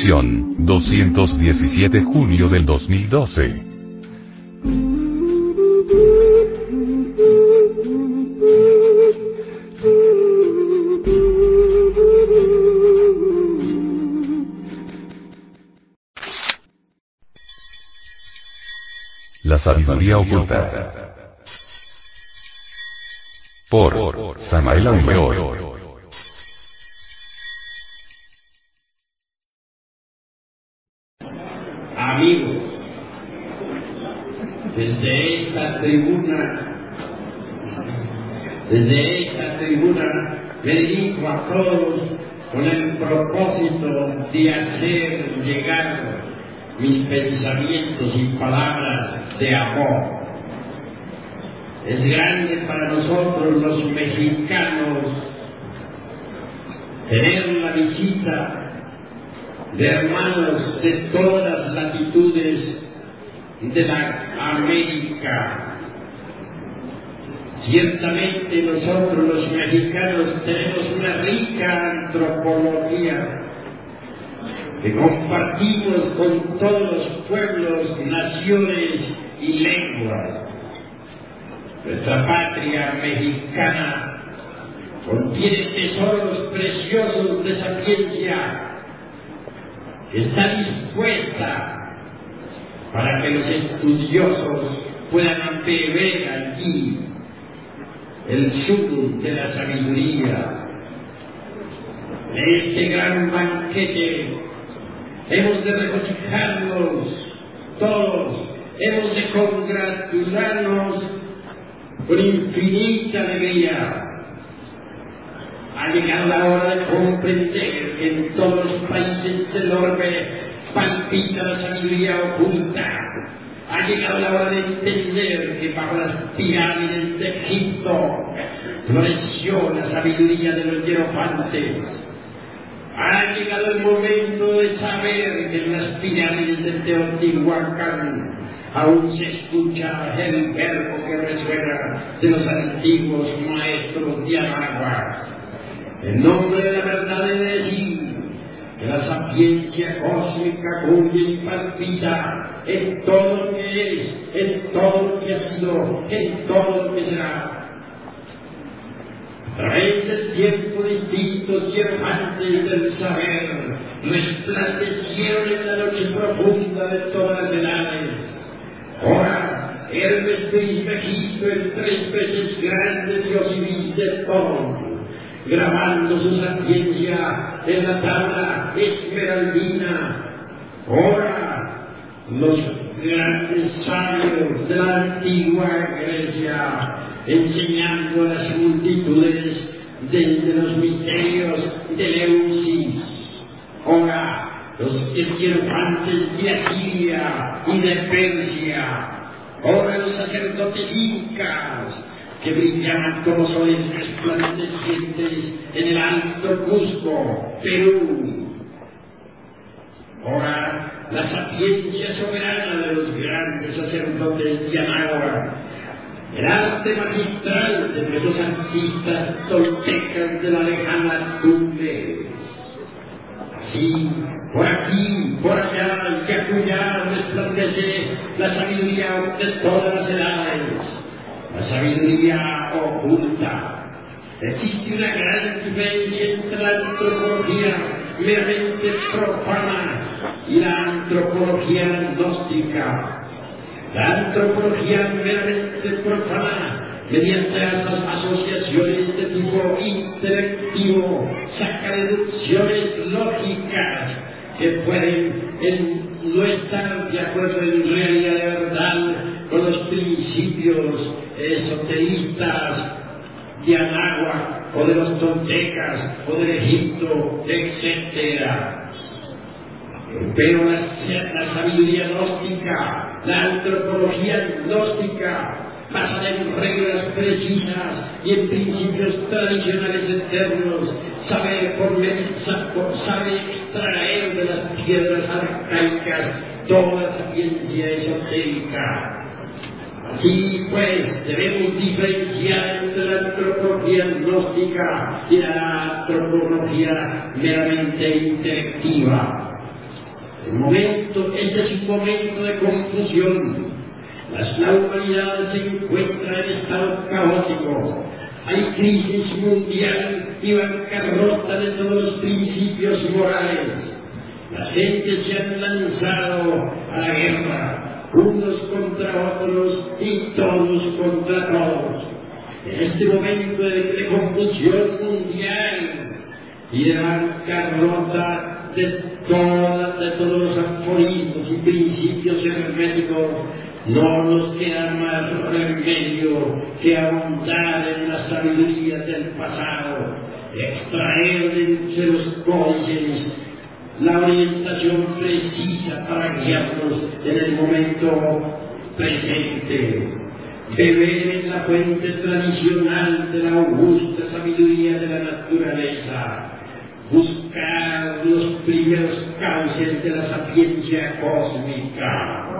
edición, 217 julio del 2012. La sabiduría oculta. Por Samael Aumeor. Amigos, desde esta tribuna, desde esta tribuna me dirijo a todos con el propósito de hacer llegar mis pensamientos y palabras de amor. Es grande para nosotros los mexicanos tener la visita de hermanos de todas las latitudes de la América. Ciertamente nosotros los mexicanos tenemos una rica antropología que compartimos con todos los pueblos, naciones y lenguas. Nuestra patria mexicana contiene tesoros preciosos de sapiencia está dispuesta para que los estudiosos puedan beber allí el sur de la sabiduría. En este gran banquete hemos de regocijarnos todos, hemos de congratularnos con infinita alegría. Ha llegado la hora de comprender que en todos países del orbe palpita la sabiduría oculta. Ha llegado la hora de entender que bajo las pirámides de Egipto floreció la sabiduría de los hierofantes. Ha llegado el momento de saber que en las pirámides de Teotihuacán aún se escucha el verbo que resuena de los antiguos maestros de Anagua. En nombre de la verdad de que la sapiencia cósmica cuya y palpita en todo lo que es, en todo lo que ha sido, en todo lo que será. A través tiempo distintos hierofantes del saber resplandecieron en la noche profunda de todas las edades. Ahora, Hermes Trismegisto, el tres veces grande Dios y todo, grabando su sapiencia en la tabla esmeraldina. Ahora, los grandes sabios de la antigua Grecia, enseñando a las multitudes desde los misterios de Leusis. Ahora, los hierofantes de Asiria y de Persia. Ahora los sacerdotes incas, que brillaban como soles resplandecientes en el alto Cusco, Perú. Ahora, la sapiencia soberana de los grandes sacerdotes de Anáhuac, el arte magistral de nuestros artistas toltecas de la lejana Tumbes. Así, por aquí, por allá, y acullá resplandece la sabiduría de todas las edades la sabiduría oculta. Existe una gran diferencia entre la antropología meramente profana y la antropología gnóstica. La antropología meramente profana, mediante las asociaciones de tipo intelectivo, saca deducciones lógicas que pueden en, no estar de acuerdo en realidad de verdad con los principios esoteristas de Anáhuac o de los toltecas o del Egipto, etc. Pero la, la sabiduría gnóstica, la antropología gnóstica, basada en reglas precisas y en principios tradicionales eternos, sabe, por, sabe extraer de las piedras arcaicas toda la ciencia esotérica. Así pues, debemos diferenciar entre la antropología gnóstica y la antropología meramente intelectiva. El momento, ese es un momento de confusión. La humanidad se encuentra en estado caótico. Hay crisis mundial y bancarrota de todos los principios morales. La gente se ha lanzado a la guerra, unos contra otros y todos contra todos. En este momento de, confusión mundial y de bancarrota de, de todos los aforismos y principios herméticos, no nos queda más remedio que ahondar en la sabiduría del pasado, extraer de los códices la orientación precisa para guiarnos en el momento presente. Beber en la fuente tradicional de la augusta sabiduría de la naturaleza. Buscar los primeros cauces de la sapiencia cósmica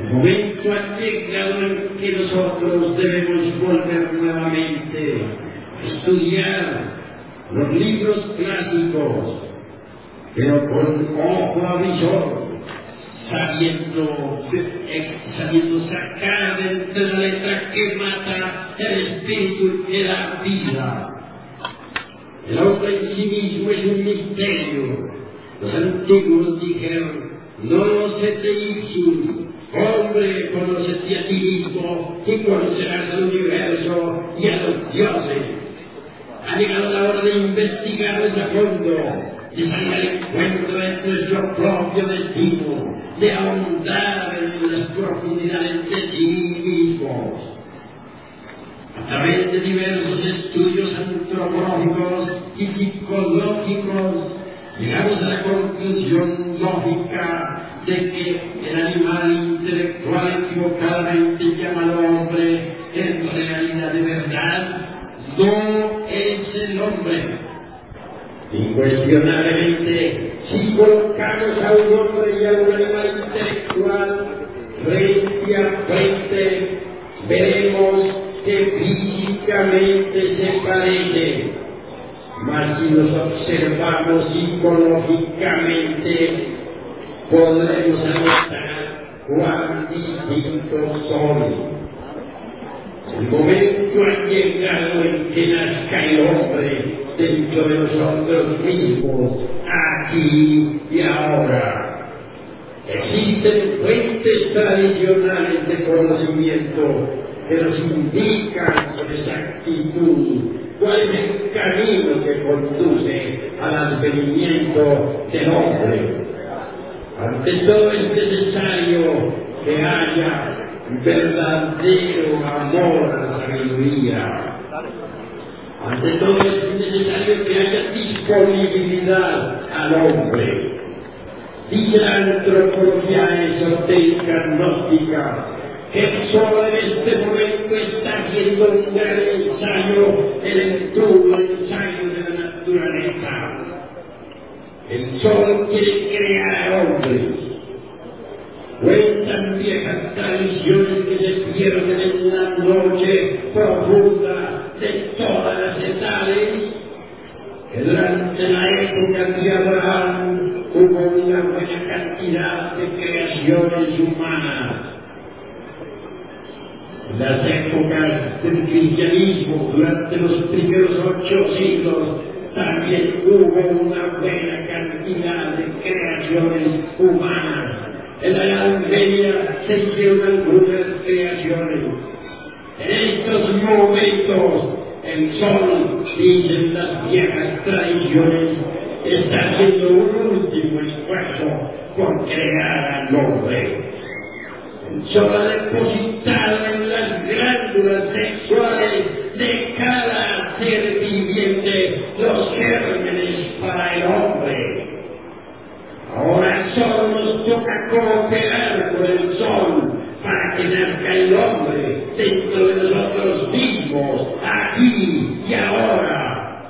el momento ha llegado en que nosotros debemos volver nuevamente a estudiar los libros clásicos, pero con ojo avisor, sabiendo, sabiendo sacar de entre la letra que mata el espíritu y la vida. El hombre en sí mismo es un misterio. Los antiguos dijeron, no se te Hombre, conócete a ti mismo y conocerás al universo y a los dioses. Ha llegado la hora de investigar a fondo, de salir al encuentro de nuestro propio destino, de ahondar en las profundidades de sí mismos. A través de diversos estudios antropológicos y psicológicos, llegamos a la conclusión lógica de que el animal intelectual equivocadamente llamado hombre en realidad de verdad no es el hombre. Incuestionablemente, si colocamos a un hombre y a un animal intelectual frente a frente, veremos que físicamente se parecen. Mas si los observamos psicológicamente, distintos son. El momento ha llegado en que nazca el hombre dentro de nosotros mismos, aquí y ahora. Existen fuentes tradicionales de conocimiento que nos indican con exactitud cuál es el camino que conduce al advenimiento del hombre. Ante todo es necesario que haya verdadero amor a la sabiduría. Ante todo es necesario que haya disponibilidad al hombre. Dice la antropología esotérica gnóstica que solo en este momento está haciendo un gran ensayo, el entubo ensayo de la naturaleza el sol quiere crear hombres. Cuentan viejas tradiciones que se pierden en la noche profunda de todas las edades, que durante la época de Abraham hubo una buena cantidad de creaciones humanas. Las épocas del cristianismo, durante los primeros ocho siglos, también hubo una buena cantidad de creaciones humanas. En la Edad Media se hicieron algunas creaciones. En estos momentos, el sol, dicen las viejas tradiciones, está haciendo un último esfuerzo por crear al hombre. El sol ha depositado en las glándulas sexuales Nos toca cooperar con el sol para que nazca el hombre dentro de nosotros mismos, aquí y ahora.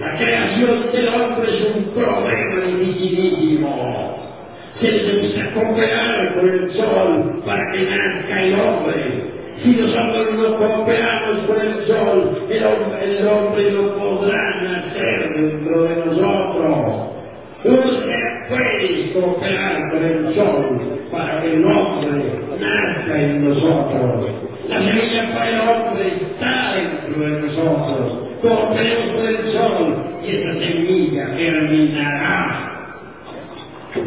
La creación del hombre es un problema dificilísimo. Se necesita cooperar con el sol para que nazca el hombre. Si nosotros no cooperamos con el sol, el hombre no podrá nacer dentro de nosotros. Cooperar con el sol para que el hombre nazca en nosotros. La semilla para el hombre está dentro de nosotros. Cooperemos con el sol y esa semilla germinará.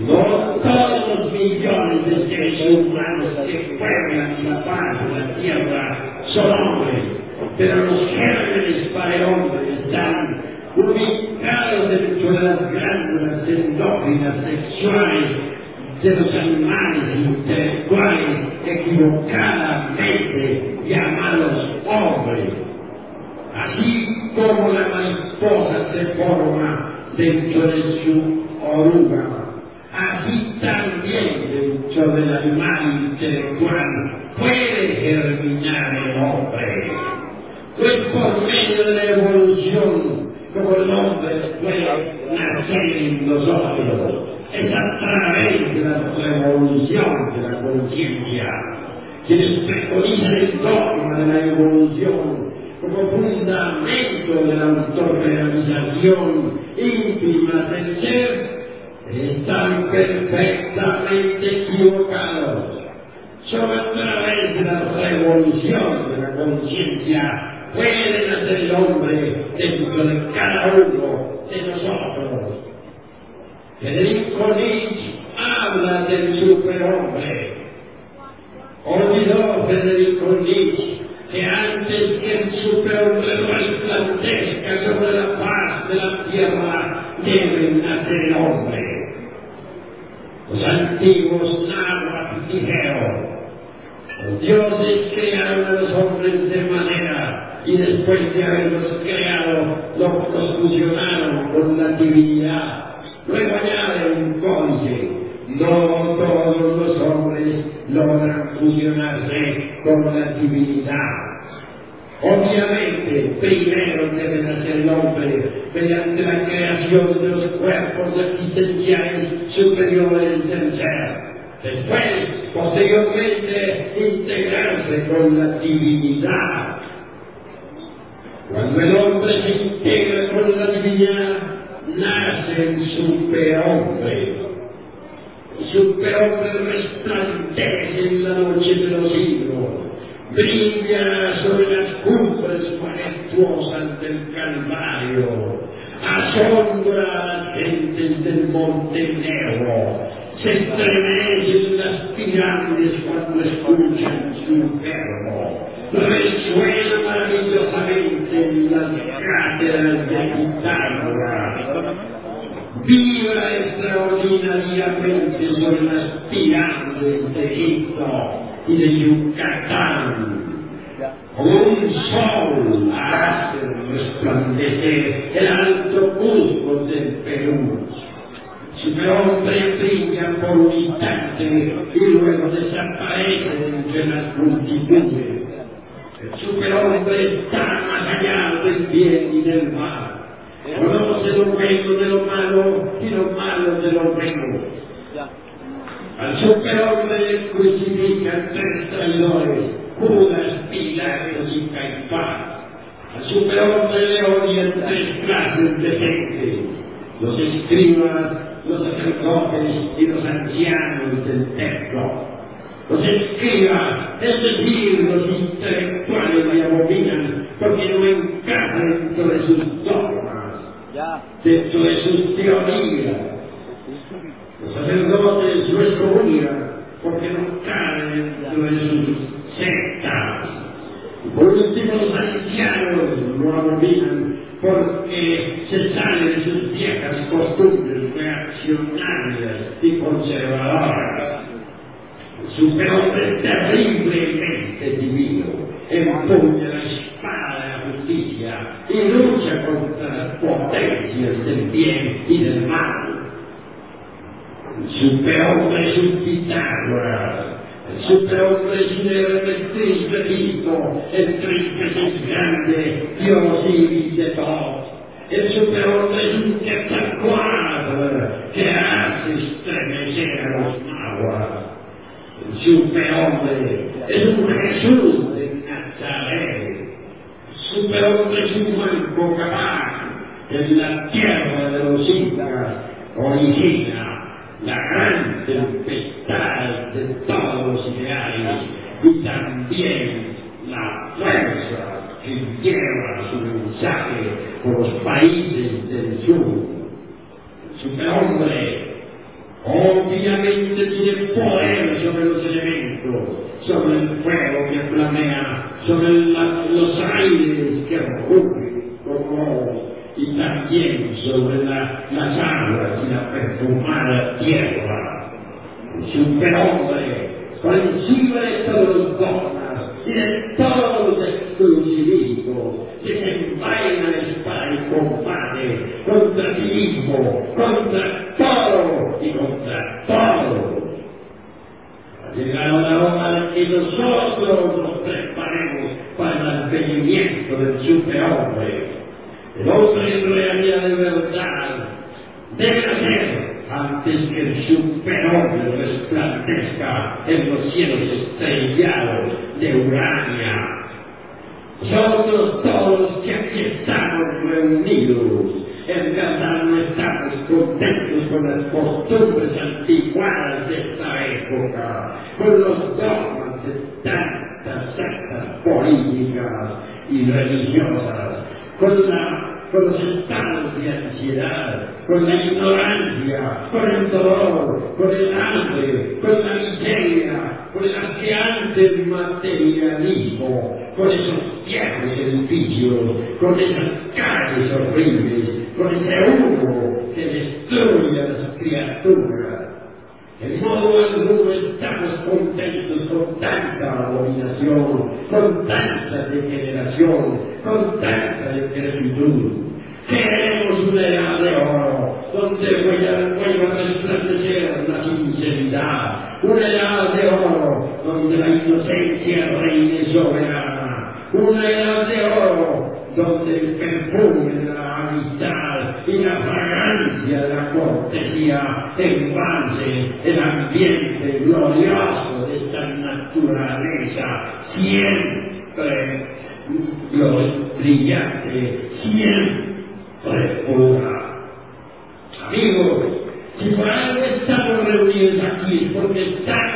No todos los millones de seres humanos que pueblan la paz de la tierra son hombres, pero los gérmenes para el hombre están ubicados dentro de las glándulas endócrinas sexuales de los animales intelectuales equivocadamente llamados hombres. Así como la mariposa se forma dentro de su oruga, así también dentro del animal intelectual puede germinar el hombre. Pues por medio de la evolución como el hombre puede nacer en nosotros. Es a través de la revolución de la conciencia quienes preconizan el dogma de la evolución como fundamento de la autorrealización íntima del ser, están perfectamente equivocados. Solo a través de la revolución de la conciencia puede nacer el hombre dentro de cada uno de nosotros. Federico Nietzsche habla del superhombre. Olvidó Federico Nietzsche que antes que el superhombre resplandezca sobre la paz de la tierra, debe nacer el hombre. Los antiguos náhuatl dijeron, los dioses crearon a los hombres de manera y después de haberlos creado, los, los fusionaron con la divinidad. Luego añade un códice, no todos los hombres logran fusionarse con la divinidad. Obviamente, primero debe nacer el hombre mediante la creación de los cuerpos existenciales superiores del ser. Después, posteriormente, integrarse con la divinidad. Cuando el hombre se integra con la divinidad, nace el superhombre. El superhombre resplandece en la noche de los siglos, brilla sobre las cumbres majestuosas del Calvario, asombra a las gentes del Monte Negro, se estremecen las pirámides cuando escuchan su verbo, resuena maravillosamente vibra extraordinariamente sobre las pirámides de Egipto y de Yucatán. Un sol hace resplandecer el alto Cusco del Perú. Superhombre brilla por un instante y luego desaparece entre las multitudes. El superhombre está más allá del bien y del mal. Conoce lo bueno de lo malo y lo malo de lo bueno. Al superhombre le crucifican tres traidores, Judas, Pilatos y Caifás. Al superhombre le odian tres clases de gente, los escribas, los sacerdotes y los ancianos del templo. Los escribas, es decir, los intelectuales le abominan porque no encaja dentro de sus dogmas, dentro de sus teorías. Los sacerdotes lo escogian porque no caen dentro de sus sectas. Y por último, los ancianos lo abominan porque se sale de sus viejas costumbres reaccionarias y conservadoras. Superhombre es terriblemente divino, empuña la espada de la justicia y lucha contra las potencias del bien y del mal. El superhombre es un Pitágoras, el superhombre es un Hermes Trismegisto, el Trismegisto grande, Dios y de todos. El superhombre es un Quetzalcoatl que hace estremecer a los nahuas. El superhombre es un Jesús de Nazaret. Superhombre es un Juan capaz en la tierra de los incas origina la gran tempestad de todos los ideales y también la fuerza que lleva su mensaje por los países del sur. Superhombre obviamente tiene poder sobre los elementos, sobre el fuego que flamea, sobre la- los aires que rugen como y también sobre la- las aguas y la perfumada tierra. Superhombre, por encima de todos los dogmas y de todos los exclusivismos, desenvaina la espada y combate contra sí mismo, contra todo y contra todos. Ha llegado la hora de que nosotros nos preparemos para el advenimiento del superhombre. El hombre en realidad de verdad debe nacer antes que el superhombre resplandezca en los cielos estrellados de Urania. Nosotros todos los que aquí estamos reunidos, en verdad no estamos contentos con las costumbres anticuadas de esta época, con los dogmas de tantas sectas políticas y religiosas, con, la, estados de ansiedad, con la ignorancia, con el dolor, con el hambre, con la miseria, con el asqueante materialismo, con esos viejos edificios, con esas calles horribles, con ese humo que destruye a las criaturas. En modo alguno estamos contentos con tanta abominación, con tanta degeneración, con tanta decrepitud. Queremos una edad de oro, donde vuelva a resplandecer la sinceridad, una edad de oro, donde la inocencia reine soberana, una edad de oro, donde el perfume de la amistad y la fragancia de la cortesía embalse el ambiente glorioso de esta naturaleza siempre brillante, siempre pura. Amigos, si por algo estamos reunidos aquí es porque estamos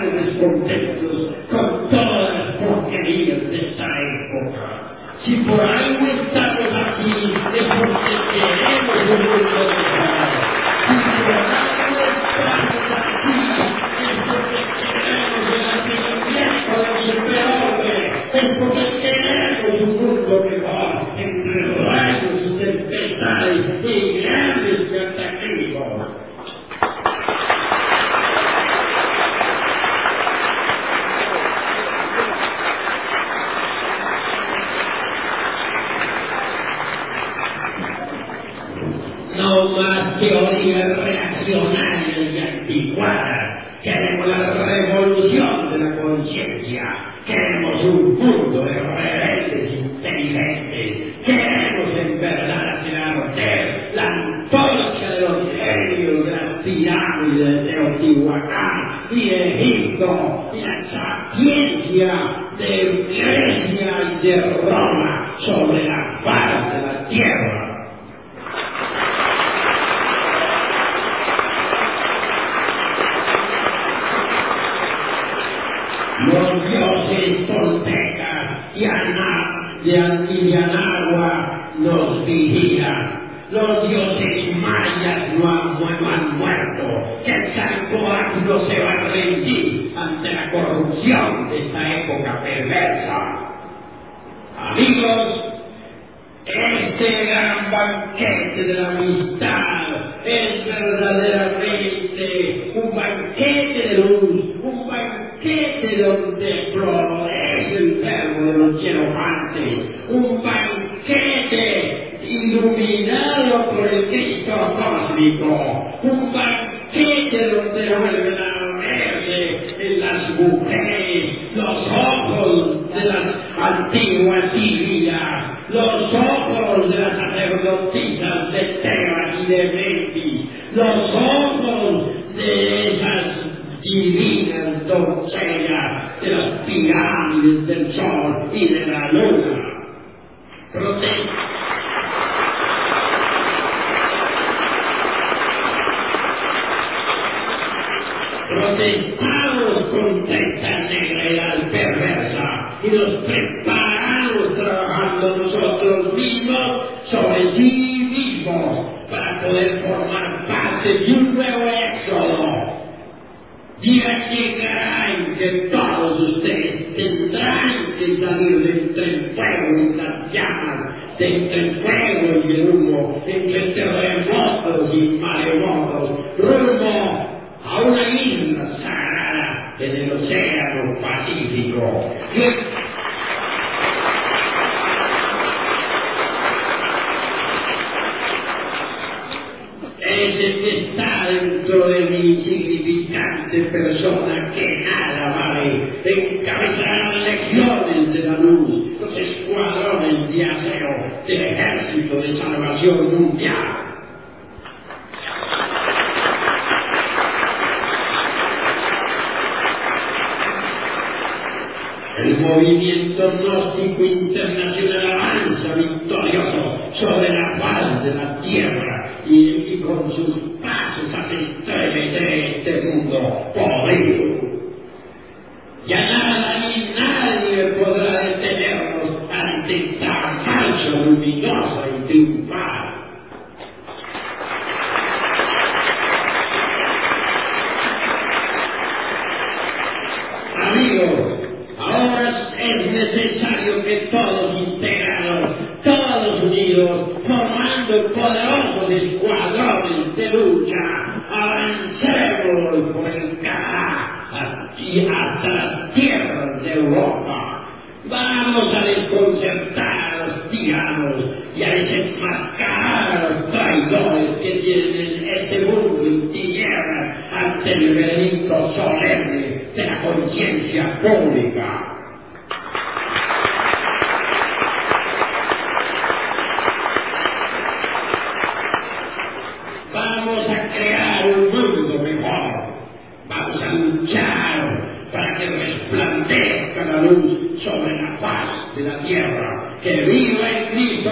de Grecia y de Roma sobre la faz de la tierra. los dioses toltecas y Ana, de Antivianagua nos vigilan. Los dioses mayas no han, no han muerto. Quetzalcóatl no se va a rendir ante la corrupción de esta época perversa. Amigos, este gran banquete de la amistad es verdaderamente un banquete de luz, un banquete donde florece el verbo de los hierofantes, un banquete iluminado por el Cristo cósmico, un banquete donde vuelven a verse en las mujeres los ojos de las antiguas Sirias, los ojos de las sacerdotisas de Tebas y de Memphis, los preparados, trabajando nosotros mismos sobre sí mismos para poder formar parte de un nuevo éxodo. Diga que caray, que todos ustedes tendrán que salir de entre el fuego y las llamas, de entre el fuego y el humo, entre 又用俩 todos integrados, todos unidos, tierra. ¡Que viva el Cristo!